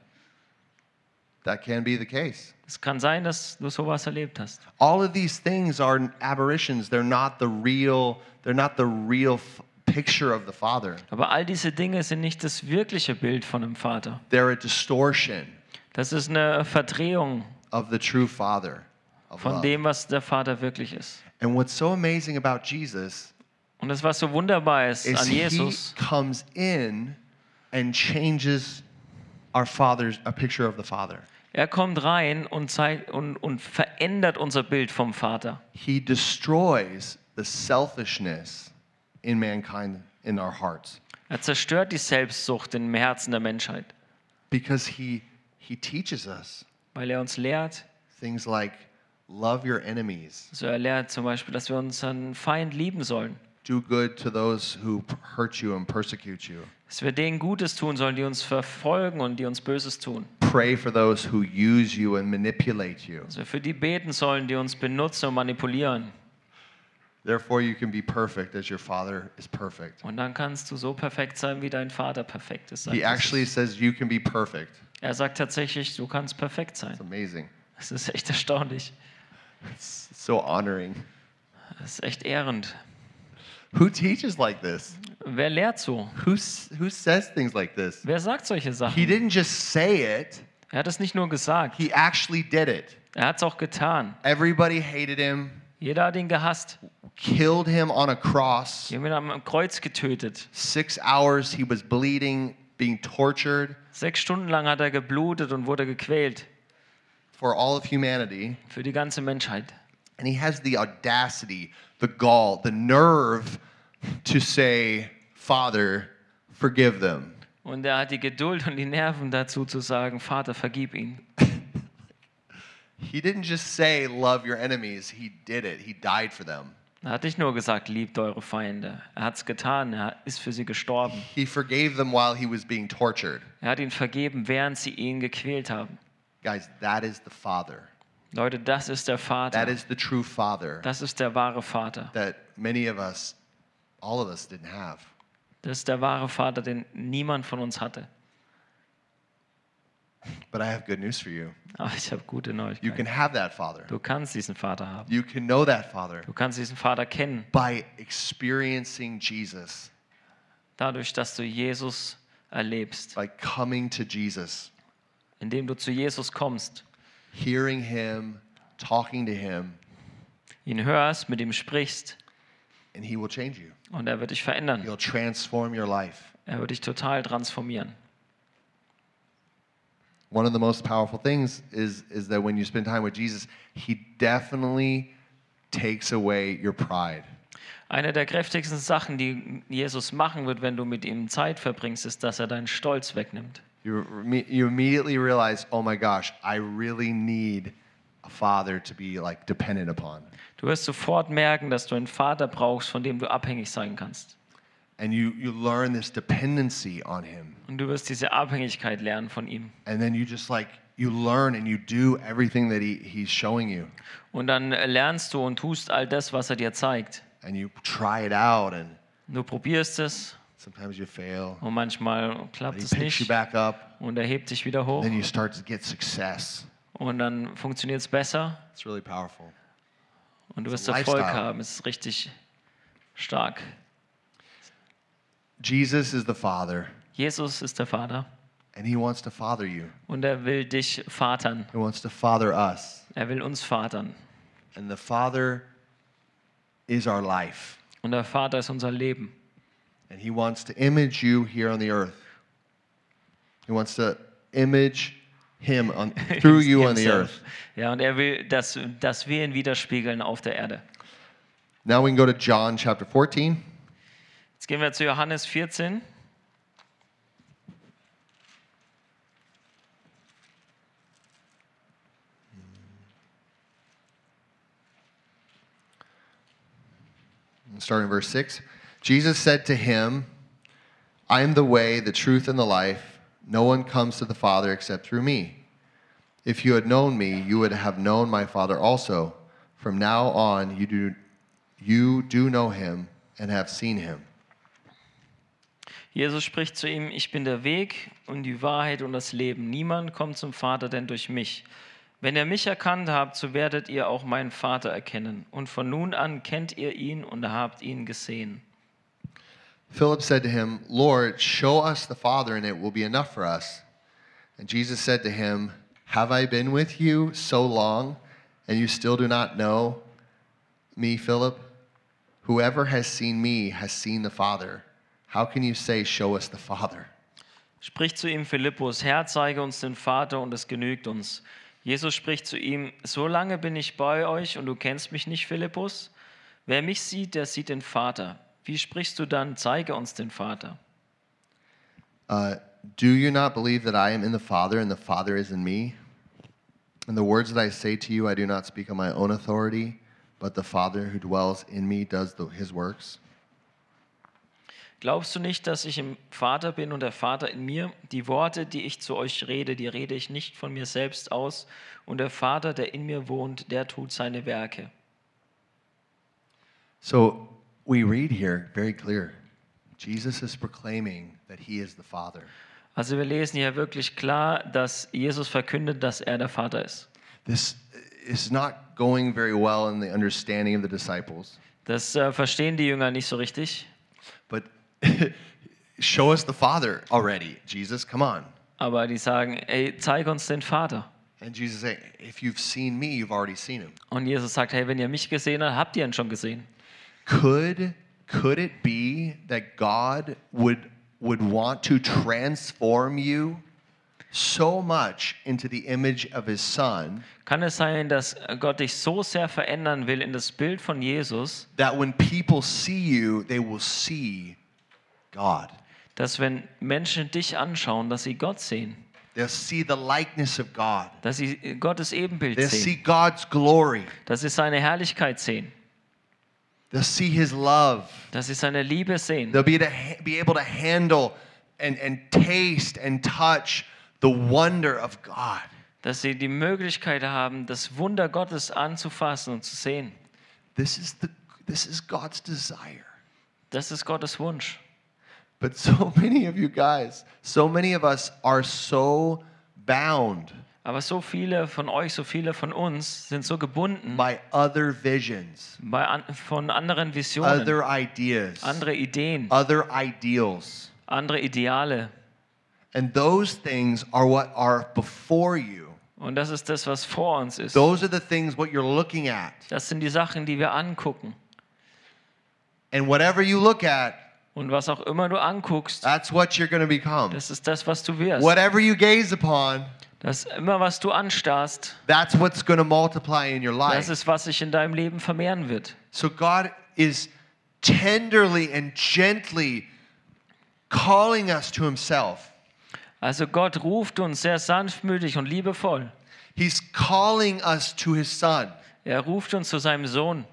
A: that can be the case.
B: Es kann sein, dass du sowas erlebt hast.
A: All of these things are aberrations. They're not the real, they're not the real picture of the Father.
B: Aber all diese Dinge sind nicht das wirkliche Bild von einem Vater.
A: They're a distortion
B: Das ist eine Verdrehung
A: of the true Father of
B: von
A: love.
B: dem, was der Vater wirklich ist.
A: And what's so amazing about Jesus
B: Und das, was so wunderbar ist
A: is
B: an
A: he
B: Jesus,
A: comes in and changes our father's a picture of the Father.
B: er kommt rein und, zeigt, und, und verändert unser Bild vom Vater.
A: He destroys the selfishness in mankind in our hearts
B: Er zerstört die Selbstsucht im Herzen der Menschheit,
A: because he he teaches us
B: weil er uns lehrt,
A: things like love your enemies,
B: so er lehrt zum Beispiel, dass wir unseren Feind lieben sollen.
A: do good to those who hurt you and persecute you.
B: Dass wir denen Gutes tun sollen, die uns verfolgen und die uns Böses tun.
A: Pray for those who use you and manipulate you.
B: Dass wir für die beten sollen, die uns benutzen und manipulieren.
A: Therefore, you can be perfect as your Father is perfect.
B: Und dann kannst du so perfekt sein, wie dein Vater perfekt ist.
A: He actually says you can be perfect.
B: Er sagt tatsächlich, du kannst perfekt sein.
A: It's amazing.
B: Das ist echt erstaunlich.
A: It's so honoring.
B: Das ist echt ehrend.
A: Who teaches like this?
B: Wer lehrt so?
A: Who, who says things like this?
B: Wer sagt solche
A: He
B: Sachen?
A: didn't just say it,
B: Er hat es nicht nur gesagt,
A: he actually did it.
B: er hat es auch getan.
A: Everybody hated him,
B: Jeder hat ihn gehasst.
A: Killed him on a cross.
B: Die haben ihn am Kreuz getötet.
A: Six hours he was bleeding, being tortured
B: Sechs Stunden lang hat er geblutet und wurde gequält
A: for all of humanity.
B: für die ganze Menschheit.
A: And he has the audacity, the gall, the nerve to say, Father, forgive them.
B: Und er hat die Geduld und die Nerven dazu zu sagen, Vater, vergib ihn. [LAUGHS]
A: He didn't just say, Love your enemies, he did it. He died for them.
B: Er hat nicht nur gesagt, liebt eure Feinde. Er hat es getan, er ist für sie gestorben.
A: He forgave them while he was being tortured.
B: Er hat ihnen vergeben, während sie ihn gequält haben.
A: Guys, that is the Father.
B: Leute, das ist der
A: That
B: Vater.
A: is the true Father
B: Das ist der wahre Vater.
A: that many of us, all of us, didn't have.
B: Das ist der wahre Vater, den niemand von uns hatte.
A: But I have good news for you.
B: Aber ich habe gute
A: You
B: Neuigkeiten.
A: can have that Father.
B: Du kannst diesen Vater haben.
A: You can know that Father
B: Du kannst diesen Vater kennen,
A: by experiencing Jesus,
B: dadurch, dass du Jesus erlebst,
A: by coming to Jesus,
B: indem du zu Jesus kommst,
A: hearing Him, talking to Him,
B: ihn hörst, mit ihm sprichst
A: and He will change you.
B: und er wird dich verändern.
A: He'll transform your life.
B: Er wird dich total transformieren.
A: One of the most powerful things is, is that when you spend time with Jesus, He definitely takes away your pride.
B: Eine der kräftigsten Sachen, die Jesus machen wird, wenn du mit ihm Zeit verbringst, ist, dass er deinen Stolz wegnimmt.
A: You, you immediately realize, oh my gosh, I really need a father to be like dependent upon.
B: Du wirst sofort merken, dass du einen Vater brauchst, von dem du abhängig sein kannst.
A: And you, you learn this dependency on him.
B: Und du wirst diese Abhängigkeit lernen von ihm.
A: And then you just like, you learn and you do everything that he, he's showing you.
B: Und dann lernst du und tust all das, was er dir zeigt.
A: And you try it out and
B: Du probierst es
A: sometimes you fail.
B: und manchmal klappt
A: he
B: es
A: picks you
B: nicht
A: back up.
B: und er hebt dich wieder hoch
A: Then you start to get success.
B: und dann funktioniert es besser
A: It's really powerful.
B: und du wirst Erfolg haben. Es ist richtig stark.
A: Jesus is the Father,
B: Jesus ist der Vater
A: and He wants to father you.
B: und er will dich vatern.
A: He wants to father us.
B: Er will uns vatern.
A: And the Father is our life.
B: Und der Vater ist unser Leben.
A: And He wants to image you here on the earth. He wants to image Him on, [LAUGHS] through you on the earth.
B: Ja, und er will, dass, dass wir ihn widerspiegeln auf der Erde.
A: Now we can go to John chapter 14.
B: Jetzt gehen wir zu Johannes 14.
A: Starting verse 6. Jesus said to him, I am the way, the truth, and the life. No one comes to the Father except through me. If you had known me, you would have known my Father also. From now on, you do, you do know him and have seen him.
B: Jesus spricht zu ihm, ich bin der Weg und die Wahrheit und das Leben. Niemand kommt zum Vater denn durch mich. Wenn ihr mich erkannt habt, so werdet ihr auch meinen Vater erkennen. Und von nun an kennt ihr ihn und habt ihn gesehen.
A: Philip said to him, Lord, show us the Father, and it will be enough for us. And Jesus said to him, Have I been with you so long, and you still do not know me, Philip? Whoever has seen me has seen the Father. How can you say, Show us the Father?
B: Spricht zu ihm Philippus, Herr, zeige uns den Vater und es genügt uns. Jesus spricht zu ihm, so lange bin ich bei euch und du kennst mich nicht, Philippus? Wer mich sieht, der sieht den Vater. Wie sprichst du dann, zeige uns den Vater?
A: Uh, do you not believe that I am in the Father, and the Father is in me? And the words that I say to you, I do not speak on my own authority, but the Father who dwells in me does the, his works.
B: Glaubst du nicht, dass ich im Vater bin und der Vater in mir? Die Worte, die ich zu euch rede, die rede ich nicht von mir selbst aus. Und der Vater, der in mir wohnt, der tut seine Werke.
A: So we read here very clear. Jesus is proclaiming that he is the Father.
B: Also wir lesen hier wirklich klar, dass Jesus verkündet, dass er der Vater ist.
A: This is not going very well in the understanding of the disciples,
B: Das äh, verstehen die Jünger nicht so richtig. [LAUGHS]
A: show us the Father already. Jesus, come on.
B: Aber die sagen, ey, zeig uns den Vater.
A: And Jesus saying, if you've seen me, you've already seen him.
B: Und Jesus sagt, hey, wenn ihr mich gesehen habt, habt ihr ihn schon gesehen.
A: Could could it be that God would would want to transform you so much into the image of his son
B: Kann es sein, dass Gott dich so sehr verändern will in das Bild von Jesus,
A: that when people see you, they will see God.
B: dass wenn Menschen dich anschauen, dass sie Gott sehen,
A: They'll see the likeness of God.
B: dass sie äh, Gottes Ebenbild
A: They'll see
B: sehen,
A: God's glory.
B: dass sie seine Herrlichkeit sehen,
A: They'll see his love.
B: dass sie seine Liebe sehen,
A: They'll be, to be able to handle and, and taste and touch the wonder of God.
B: dass sie die Möglichkeit haben, das Wunder Gottes anzufassen und zu sehen.
A: This is, the, this is God's desire.
B: Das ist Gottes Wunsch.
A: But so [LAUGHS] many of you guys, so many of us are so bound
B: Aber so viele von euch, so viele von uns sind so gebunden
A: by other visions,
B: bei an, von anderen Visionen,
A: other ideas,
B: andere Ideen,
A: other ideals.
B: andere Ideale.
A: And those things are what are before you.
B: Und das ist das, was vor uns ist.
A: Those are the things what you're looking at.
B: Das sind die Sachen, die wir angucken.
A: And whatever you look at,
B: Und was auch immer du anguckst,
A: that's what you're going to become.
B: das ist das, was du wirst.
A: Whatever you gaze upon,
B: Das immer, was du anstarrst,
A: that's what's going to multiply in your
B: das
A: life.
B: ist, was sich in deinem Leben vermehren wird.
A: So God is tenderly and gently calling us to himself.
B: Also Gott ruft uns sehr sanftmütig und liebevoll.
A: He's calling us to his son.
B: Er ruft uns zu seinem Sohn.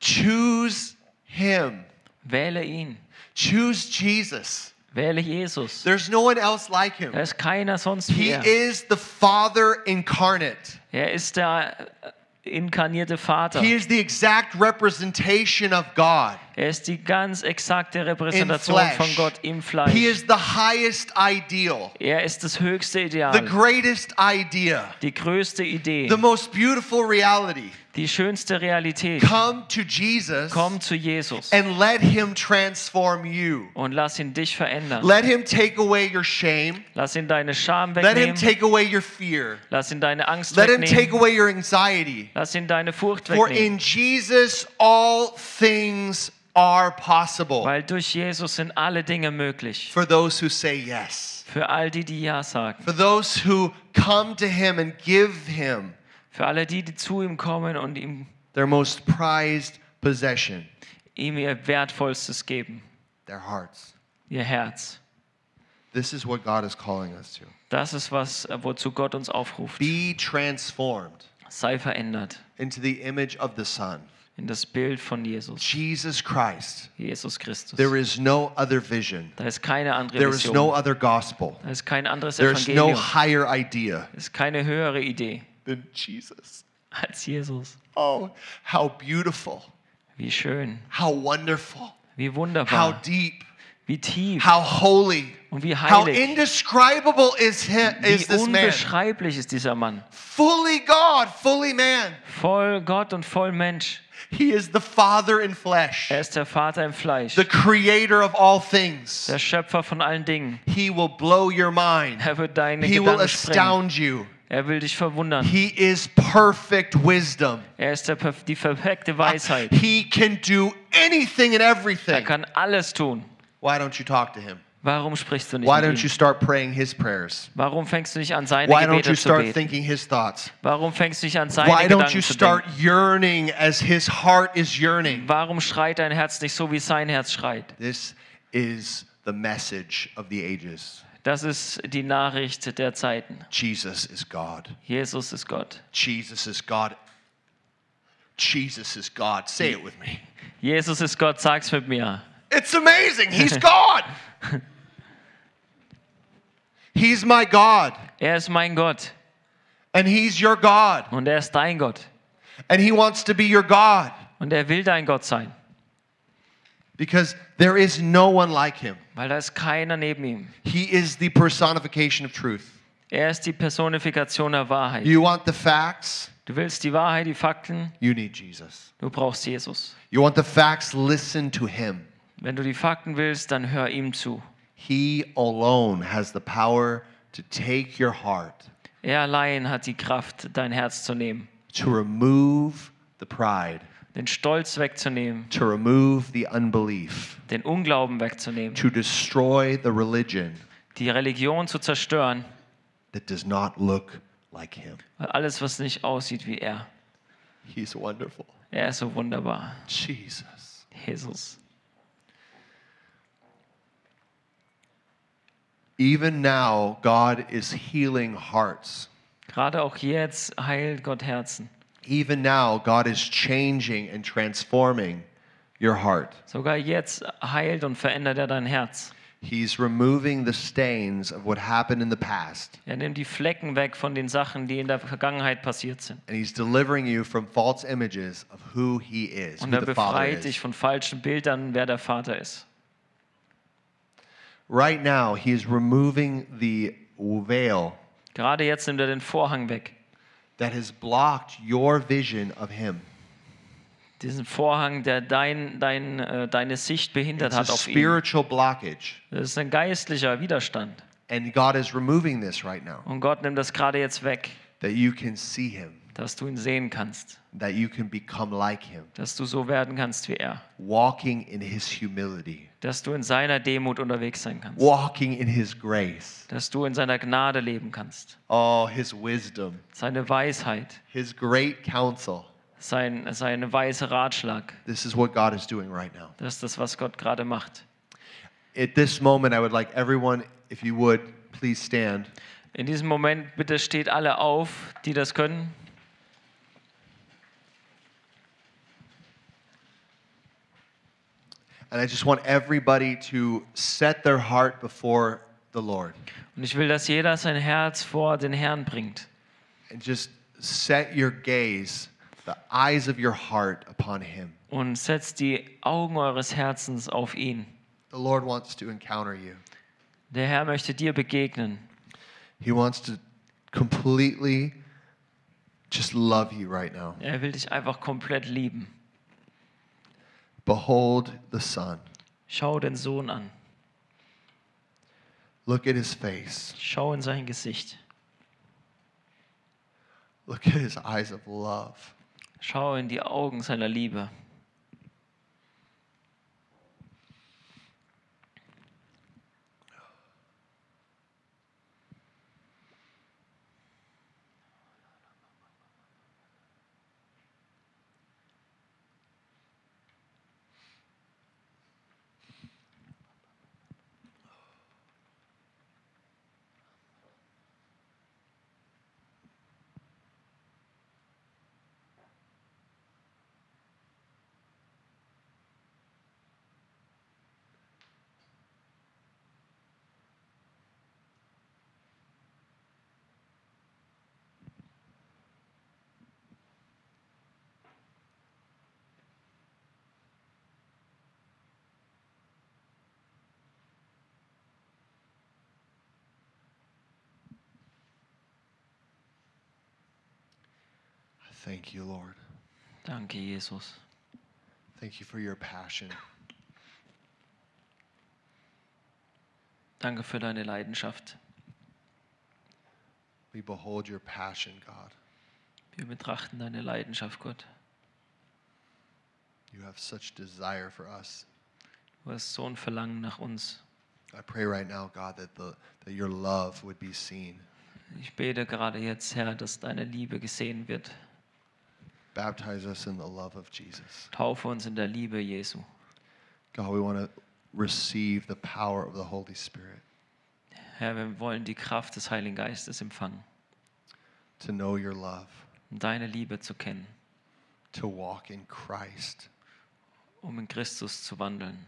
A: Choose him.
B: Wähle ihn.
A: Choose Jesus.
B: Wähle Jesus.
A: There's no one else like him.
B: Er ist keiner sonst wie
A: He
B: er.
A: is the Father incarnate.
B: Er ist der inkarnierte Vater.
A: He is the exact representation of God.
B: Er ist die ganz exakte Repräsentation
A: flesh.
B: von Gott im
A: He
B: Fleisch.
A: is the highest ideal,
B: Er ist das höchste
A: the
B: Ideal,
A: greatest idea,
B: die größte Idee,
A: the most beautiful reality.
B: die schönste Realität.
A: Come to Jesus
B: Komm zu Jesus
A: and let him transform you.
B: und lass ihn dich verändern.
A: Let him take away your shame.
B: Lass ihn deine Scham
A: Let him
B: wegnehmen.
A: take away your fear.
B: Lass ihn deine Angst
A: Let him take
B: wegnehmen.
A: away your anxiety.
B: Lass ihn deine Furcht
A: For
B: wegnehmen.
A: in Jesus all things are possible
B: Weil durch Jesus sind alle Dinge möglich.
A: for those who say yes.
B: Für all die, die Ja sagen.
A: For those who come to him and give him
B: Für alle die, die zu ihm kommen und ihm,
A: their most prized possession,
B: ihm ihr Wertvollstes geben.
A: their hearts.
B: Ihr Herz.
A: This is what God is calling us to.
B: Das ist was, äh, wozu Gott uns aufruft.
A: Be transformed
B: Sei verändert
A: into the image of the Son,
B: in das Bild von Jesus.
A: Jesus Christ.
B: Jesus Christus.
A: There is no other vision.
B: Da ist keine andere
A: There is
B: Vision.
A: no other gospel.
B: Da ist kein anderes Evangelium.
A: There is no higher idea
B: Da ist keine höhere Idee
A: than Jesus.
B: als Jesus.
A: Oh, how beautiful,
B: Wie schön,
A: how wonderful,
B: wie
A: how
B: wunderbar,
A: deep,
B: wie tief
A: how holy,
B: und wie
A: how indescribable is him, is
B: wie
A: this man.
B: unbeschreiblich ist dieser Mann.
A: Fully God, fully man.
B: Voll Gott und voll Mensch.
A: He is the Father in flesh,
B: Er ist der Vater im Fleisch,
A: the creator of all things.
B: der Schöpfer von allen Dingen.
A: He will blow your mind.
B: Er wird deine
A: He will
B: Gedanken sprengen.
A: astound you.
B: Er will dich verwundern.
A: He is perfect wisdom.
B: Er ist der, die perfekte Weisheit.
A: He can do anything and everything.
B: Er kann alles tun.
A: Why don't you talk to him?
B: Warum sprichst du nicht
A: Why
B: mit
A: don't you
B: ihm?
A: start praying his prayers?
B: Warum fängst du nicht an, seine
A: Why don't you
B: Gebete zu
A: start
B: beten?
A: thinking his thoughts?
B: Warum fängst du nicht an, seine
A: Why don't
B: Gedanken
A: you
B: zu
A: start
B: denken?
A: yearning as his heart is yearning?
B: Warum schreit dein Herz nicht so, wie sein Herz schreit?
A: This is the message of the ages.
B: Das ist die Nachricht der Zeiten.
A: Jesus is God.
B: Jesus ist Gott.
A: Jesus is God. Jesus is God. Say it with me.
B: Jesus ist Gott, sag's mit mir.
A: It's amazing. He's [LAUGHS] God. He's my God,
B: Er ist mein Gott
A: and He's your God,
B: und er ist dein Gott.
A: and He wants to be your God
B: Und er will dein Gott sein,
A: because there is no one like Him.
B: weil da ist keiner neben ihm.
A: He is the personification of truth.
B: Er ist die Personifikation der Wahrheit.
A: You want the facts?
B: Du willst die Wahrheit, die Fakten,
A: You need Jesus.
B: du brauchst Jesus.
A: You want the facts? Listen to Him.
B: Wenn du die Fakten willst, dann hör ihm zu.
A: He alone has the power to take your heart,
B: Er allein hat die Kraft, dein Herz zu nehmen,
A: to remove the pride,
B: den Stolz wegzunehmen,
A: to remove the unbelief,
B: den Unglauben wegzunehmen,
A: to destroy the religion
B: die Religion zu zerstören,
A: that does not look like Him.
B: alles, was nicht aussieht wie er.
A: He's wonderful.
B: Er ist so wunderbar.
A: Jesus.
B: Jesus.
A: Even now, God is healing hearts.
B: Gerade auch jetzt heilt Gott Herzen.
A: Even now, God is changing and transforming your heart.
B: Sogar jetzt heilt und verändert er dein Herz.
A: He's removing the stains of what happened in the past,
B: Er nimmt die Flecken weg von den Sachen, die in der Vergangenheit passiert sind.
A: and He's delivering you from false images of who He is,
B: Und er befreit dich von falschen Bildern, wer der Vater ist.
A: Right now, He is removing the veil
B: Gerade jetzt nimmt er den Vorhang weg.
A: that has blocked your vision of Him.
B: Diesen Vorhang, der dein, dein, äh, deine Sicht behindert
A: It's a
B: hat auf ihn.
A: spiritual blockage,
B: Das ist ein geistlicher Widerstand.
A: and God is removing this right now,
B: Und Gott nimmt das gerade jetzt weg,
A: that you can see Him,
B: dass du ihn sehen kannst.
A: that you can become like Him,
B: Dass du so werden kannst wie er.
A: walking in His humility,
B: Dass du in seiner Demut unterwegs sein kannst.
A: walking in His grace.
B: Dass du in seiner Gnade leben kannst.
A: Oh, His wisdom,
B: Seine Weisheit,
A: His great counsel.
B: sein, seine weise Ratschlag.
A: This is what God is doing right now.
B: Das ist das, was Gott gerade macht.
A: At this moment, I would like everyone, if you would, please stand.
B: In diesem Moment bitte steht alle auf, die das können.
A: And I just want everybody to set their heart before the Lord
B: Und ich will, dass jeder sein Herz vor den Herrn bringt.
A: and just set your gaze, the eyes of your heart upon Him.
B: Und setzt die Augen eures Herzens auf ihn.
A: The Lord wants to encounter you,
B: Der Herr möchte dir begegnen.
A: He wants to completely just love you right now.
B: Er will dich einfach komplett lieben.
A: Behold the Son,
B: Schau den Sohn an.
A: look at His face,
B: Schau in sein Gesicht.
A: look at His eyes of love.
B: Schau in die Augen seiner Liebe.
A: Thank you, Lord.
B: Danke, Jesus.
A: Thank you for your passion.
B: Danke für deine Leidenschaft.
A: We behold your passion, God.
B: Wir betrachten deine Leidenschaft, Gott.
A: You have such desire for us.
B: Du hast so ein Verlangen nach uns.
A: I pray right now, God, that, the, that your love would be seen.
B: Ich bete gerade jetzt, Herr, dass deine Liebe gesehen wird.
A: Baptize us in the love of Jesus.
B: Taufe uns in der Liebe Jesu.
A: God, we want to receive the power of the Holy Spirit
B: Herr, wir wollen die Kraft des Heiligen Geistes empfangen,
A: to know your love,
B: um deine Liebe zu kennen,
A: to walk in Christ.
B: um in Christus zu wandeln.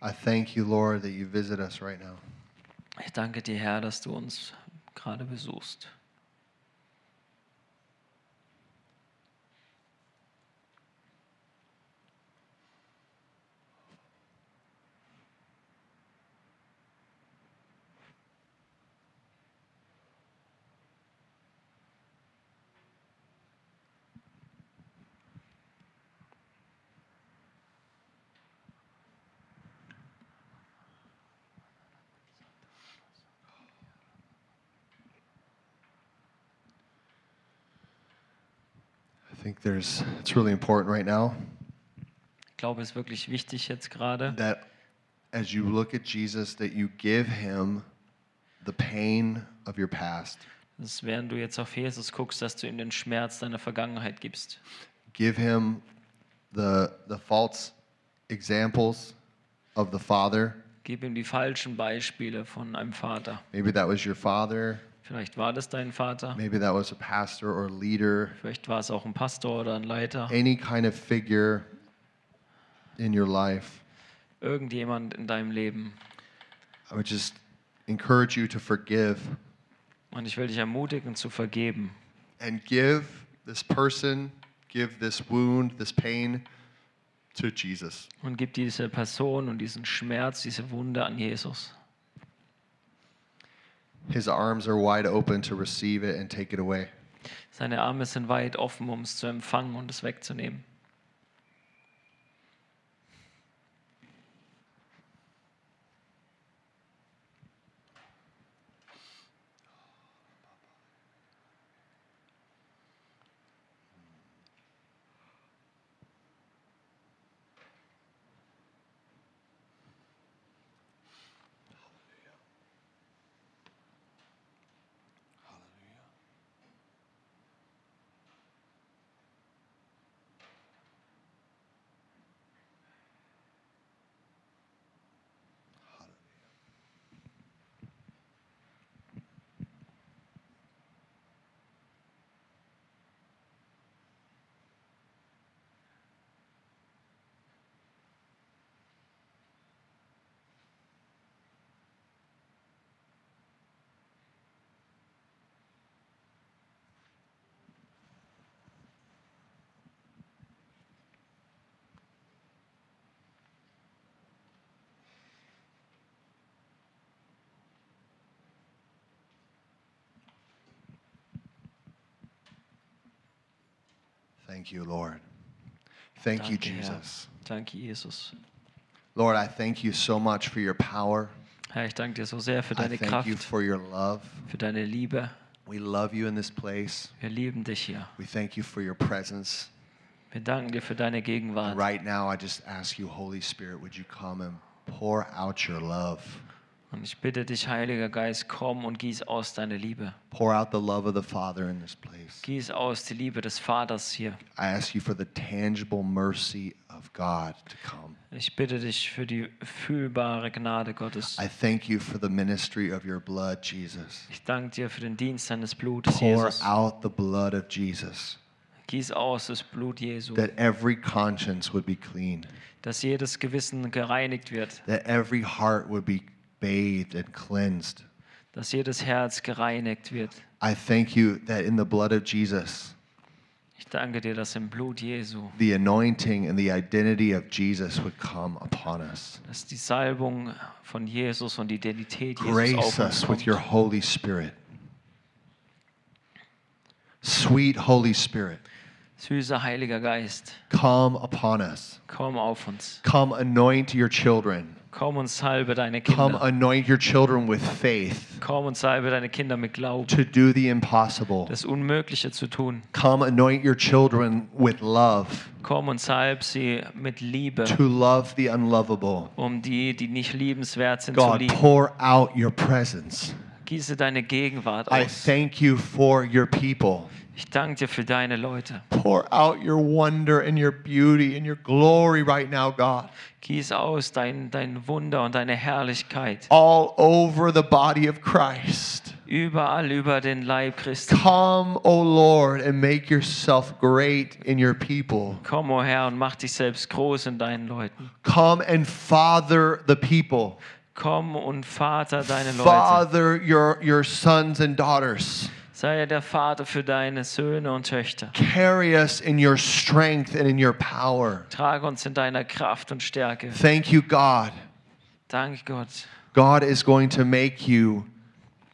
A: I thank you, Lord, that you visit us right now.
B: Ich danke dir, Herr, dass du uns gerade besuchst.
A: I think there's it's really important right now
B: Ich glaube, es ist wirklich wichtig jetzt gerade,
A: that as you look at Jesus that you give him the pain of your past.
B: dass während du jetzt auf Jesus guckst, dass du ihm den Schmerz deiner Vergangenheit gibst.
A: Give him the the false examples of the father.
B: Gib ihm die falschen Beispiele von einem Vater.
A: Maybe that was your father,
B: Vielleicht war das dein Vater,
A: maybe that was a pastor or leader,
B: vielleicht war es auch ein Pastor oder ein Leiter,
A: any kind of figure in your life.
B: irgendjemand in deinem Leben.
A: I would just encourage you to forgive
B: Und ich will dich ermutigen zu vergeben
A: and give this person, give this wound, this pain to Jesus.
B: und gib diese Person und diesen Schmerz, diese Wunde an Jesus.
A: His arms are wide open to receive it and take it away.
B: Seine Arme sind weit offen, um es zu empfangen und es wegzunehmen.
A: Thank you, Lord. Thank you,
B: Danke, Herr.
A: Jesus.
B: Danke, Jesus.
A: Lord, I thank you so much for your power.
B: Herr, ich danke dir so sehr für deine I
A: thank you for your love.
B: für deine Liebe.
A: We love you in this place.
B: Wir lieben dich hier.
A: We thank you for your presence.
B: Wir danken dir für deine Gegenwart.
A: right now, I just ask you, Holy Spirit, would you come and pour out your love?
B: Und ich bitte dich, Heiliger Geist, komm und gieß aus deine Liebe.
A: Pour out the love of the Father in this place.
B: Gieß aus die Liebe des Vaters hier.
A: I ask you for the tangible mercy of God to come.
B: Ich bitte dich für die fühlbare Gnade Gottes.
A: I thank you for the ministry of your blood, Jesus.
B: Ich danke dir für den Dienst deines Blutes,
A: Pour
B: Jesus.
A: out the blood of Jesus,
B: Gieß aus das Blut Jesu,
A: that every conscience would be clean,
B: dass jedes Gewissen gereinigt wird,
A: that every heart would be bathed and cleansed.
B: dass jedes Herz gereinigt wird.
A: I thank you that in the blood of Jesus,
B: Ich danke dir, dass im Blut Jesu,
A: the anointing and the identity of Jesus would come upon us.
B: dass die Salbung von Jesus und die Identität Jesus
A: Grace
B: auf uns
A: us with
B: kommt.
A: your Holy Spirit. Sweet Holy Spirit,
B: Süßer Heiliger Geist,
A: come upon us.
B: komm auf uns.
A: Come anoint your children.
B: Komm und salbe deine
A: Come
B: Kinder.
A: anoint your children with faith
B: Komm und salbe deine Kinder mit Glauben,
A: to do the impossible.
B: das Unmögliche zu tun.
A: Come anoint your children with love
B: Komm und salb sie mit Liebe,
A: to love the unlovable.
B: um die, die nicht liebenswert sind, zu
A: God,
B: lieben.
A: pour out your presence.
B: Gieße deine Gegenwart
A: I
B: aus.
A: thank you for your people.
B: Ich danke dir für deine Leute.
A: Pour out your wonder and your beauty and your glory right now, God,
B: Gieß aus dein, dein Wunder und deine Herrlichkeit
A: all over the body of Christ.
B: Überall über den Leib Christi.
A: Come, O Lord, and make yourself great in your people.
B: Komm, o Herr, und mach dich selbst groß in deinen Leuten.
A: Come and father the people.
B: Komm und Vater deine Leute.
A: Father your, your sons and daughters.
B: Sei der Vater für deine Söhne und Töchter.
A: Carry us in your strength and in your power.
B: Trage uns in deiner Kraft und Stärke.
A: Thank you, God.
B: Danke Gott.
A: God is going to make you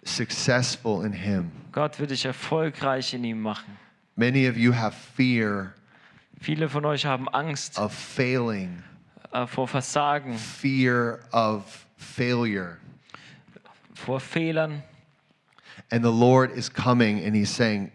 A: successful in Him.
B: Gott wird dich erfolgreich in ihm machen.
A: Many of you have fear
B: Viele von euch haben Angst
A: of failing,
B: äh, vor Versagen,
A: fear of failure.
B: vor Fehlern.
A: And the Lord is coming and He's saying,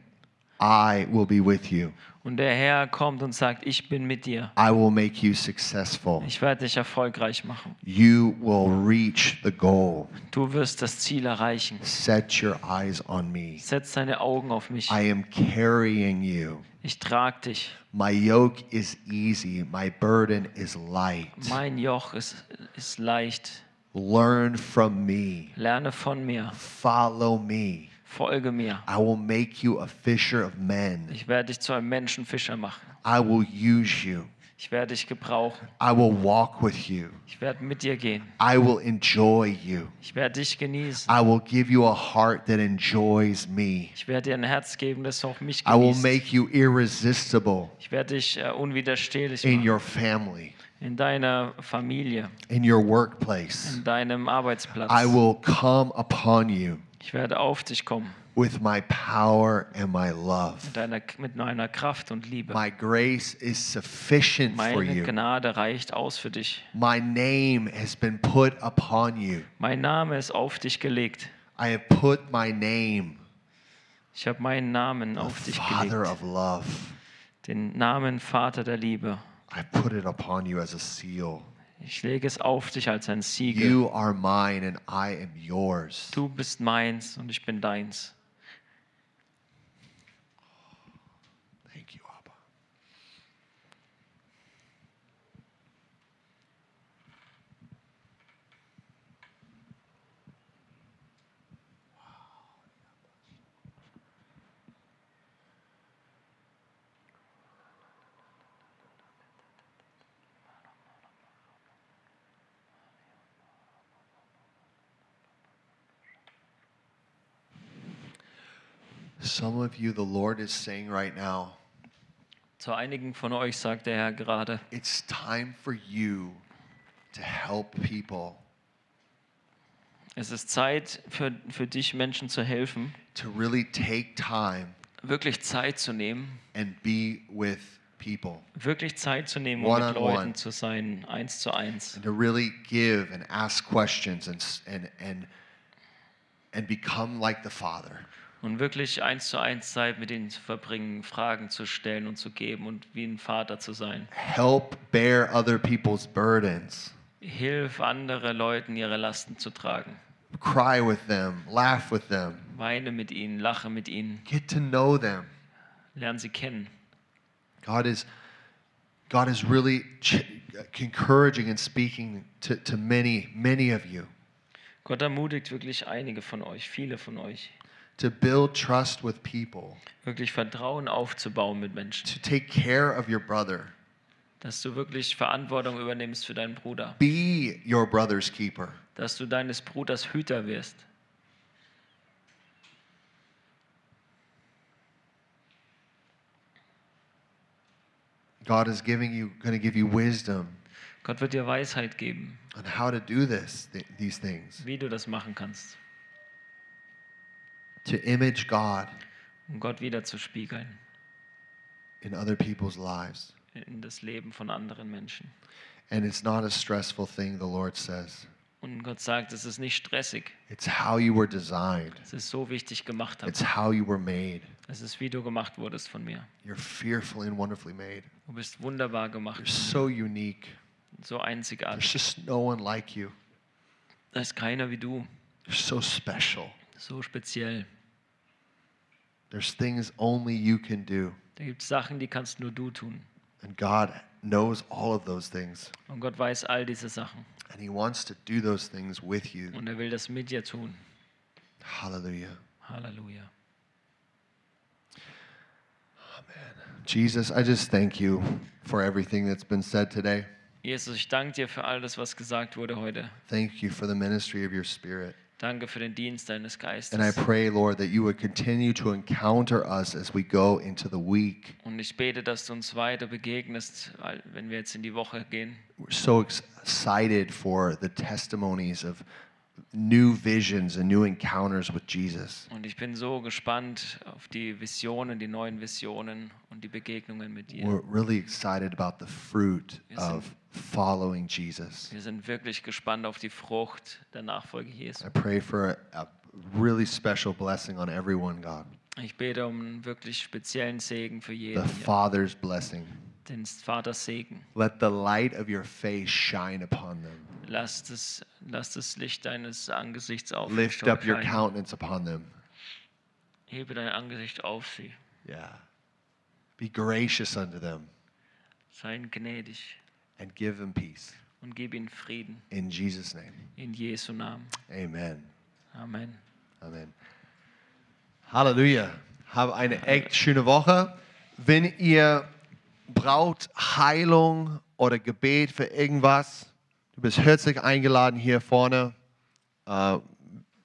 A: I will be with you.
B: Und der Herr kommt und sagt, ich bin mit dir.
A: I will make you successful.
B: Ich werde dich erfolgreich machen.
A: You will reach the goal.
B: Du wirst das Ziel erreichen.
A: Set your eyes on me.
B: Setz deine Augen auf mich.
A: I am carrying you.
B: Ich trage dich.
A: My yoke is easy, my burden is light.
B: Mein Joch ist, ist leicht.
A: Learn from me.
B: Lerne von mir.
A: Follow me.
B: Folge mir.
A: I will make you a fisher of men.
B: Ich werde dich zu einem Menschenfischer machen.
A: I will use you.
B: Ich werde dich gebrauchen.
A: I will walk with you.
B: Ich werde mit dir gehen.
A: I will enjoy you.
B: Ich werde dich genießen.
A: I will give you a heart that enjoys me.
B: Ich werde dir ein Herz geben, das auch mich
A: I will
B: genießt.
A: make you irresistible
B: Ich werde dich äh, unwiderstehlich
A: in
B: machen.
A: your family,
B: In deiner Familie,
A: in your workplace.
B: in deinem Arbeitsplatz.
A: I will come upon you
B: Ich werde auf dich kommen.
A: with my power and my love.
B: Mit, deiner, mit meiner Kraft und Liebe.
A: My grace is sufficient for
B: Meine
A: you.
B: Gnade reicht aus für dich.
A: My name has been put upon you.
B: Mein Name ist auf dich gelegt.
A: I have put my name,
B: Ich habe meinen Namen
A: the
B: auf dich
A: Father
B: gelegt.
A: of love.
B: Den Namen Vater der Liebe.
A: I put it upon you as a seal.
B: Ich lege es auf dich als ein Siegel.
A: You are mine and I am yours.
B: Du bist meins und ich bin deins.
A: Thank you, Abba. Some of you, the Lord is saying right now,
B: Zu einigen von euch sagt der Herr gerade,
A: it's time for you to help people,
B: es ist Zeit für, für dich, Menschen zu helfen,
A: to really take time
B: wirklich Zeit zu nehmen,
A: and be with people,
B: wirklich Zeit zu nehmen, um mit
A: One-on-one.
B: Leuten zu sein, eins zu eins.
A: and to really give and ask questions and, s- and, and, and become like the Father.
B: Und wirklich eins zu eins Zeit mit ihnen zu verbringen, Fragen zu stellen und zu geben und wie ein Vater zu sein.
A: Help bear other people's burdens.
B: Hilf andere Leuten, ihre Lasten zu tragen.
A: Cry with them, laugh with them,
B: Weine mit ihnen, lache mit ihnen,
A: get to know them.
B: lerne sie kennen.
A: God is, God is really encouraging and speaking to, to many, many of you
B: Gott ermutigt wirklich einige von euch, viele von euch,
A: to build trust with people,
B: wirklich Vertrauen aufzubauen mit Menschen.
A: to take care of your brother.
B: Dass du wirklich Verantwortung übernimmst für deinen Bruder.
A: Be your brother's keeper.
B: Dass du deines Bruders Hüter wirst.
A: God is giving you, going to give you wisdom
B: Gott wird dir Weisheit geben,
A: on how to do this, th- these things,
B: wie du das machen kannst,
A: to image God
B: um Gott wieder zu spiegeln
A: in other people's lives.
B: in das Leben von anderen Menschen.
A: And it's not a stressful thing, the Lord says.
B: Und Gott sagt, es ist nicht stressig.
A: It's how you were designed.
B: Es ist so wichtig gemacht.
A: It's how you were made.
B: Es ist wie du gemacht wurdest von mir.
A: You're fearfully and wonderfully made.
B: Du bist wunderbar
A: You're
B: gemacht,
A: so unique.
B: so
A: There's
B: einzigartig.
A: just no one like you.
B: Da ist keiner wie du,
A: You're so special.
B: So speziell.
A: There's things only you can do.
B: Da gibt es Sachen, die kannst nur du tun.
A: And God knows all of those things.
B: Und Gott weiß all diese Sachen.
A: And He wants to do those things with you.
B: Und er will das mit dir tun.
A: Hallelujah.
B: Halleluja.
A: Jesus, I just thank you for everything that's been said today.
B: Jesus, ich danke dir für all das, was gesagt wurde heute.
A: Thank you for the ministry of your spirit.
B: Danke für den Dienst deines
A: And I pray, Lord, that you would continue to encounter us as we go into the week.
B: Und ich bete, dass du uns weiter begegnest, wenn wir jetzt in die Woche gehen.
A: We're so excited for the testimonies of new visions and new encounters with Jesus.
B: Und ich bin so gespannt auf die Visionen, die neuen Visionen und die Begegnungen mit dir.
A: We're really excited about the fruit of following Jesus.
B: Wir sind wirklich gespannt auf die Frucht der Nachfolge Jesu.
A: I pray for a, a really special blessing on everyone, God.
B: Ich bete um einen wirklich speziellen Segen für
A: The
B: jeden, hier.
A: Father's blessing.
B: den Vaters Segen.
A: Let the light of your face shine upon them.
B: Lass das, lass das Licht deines Angesichts auf.
A: Lift up your countenance upon them.
B: Hebe dein Angesicht auf sie.
A: Yeah. Be gracious unto them
B: Sei gnädig
A: and give them peace.
B: und gib ihnen Frieden.
A: In Jesus' name.
B: In Jesu Namen.
A: Amen.
B: Amen.
A: Amen. Halleluja. Hab eine echt schöne Woche. Wenn ihr braucht Heilung oder Gebet für irgendwas, du bist herzlich eingeladen hier vorne. Äh,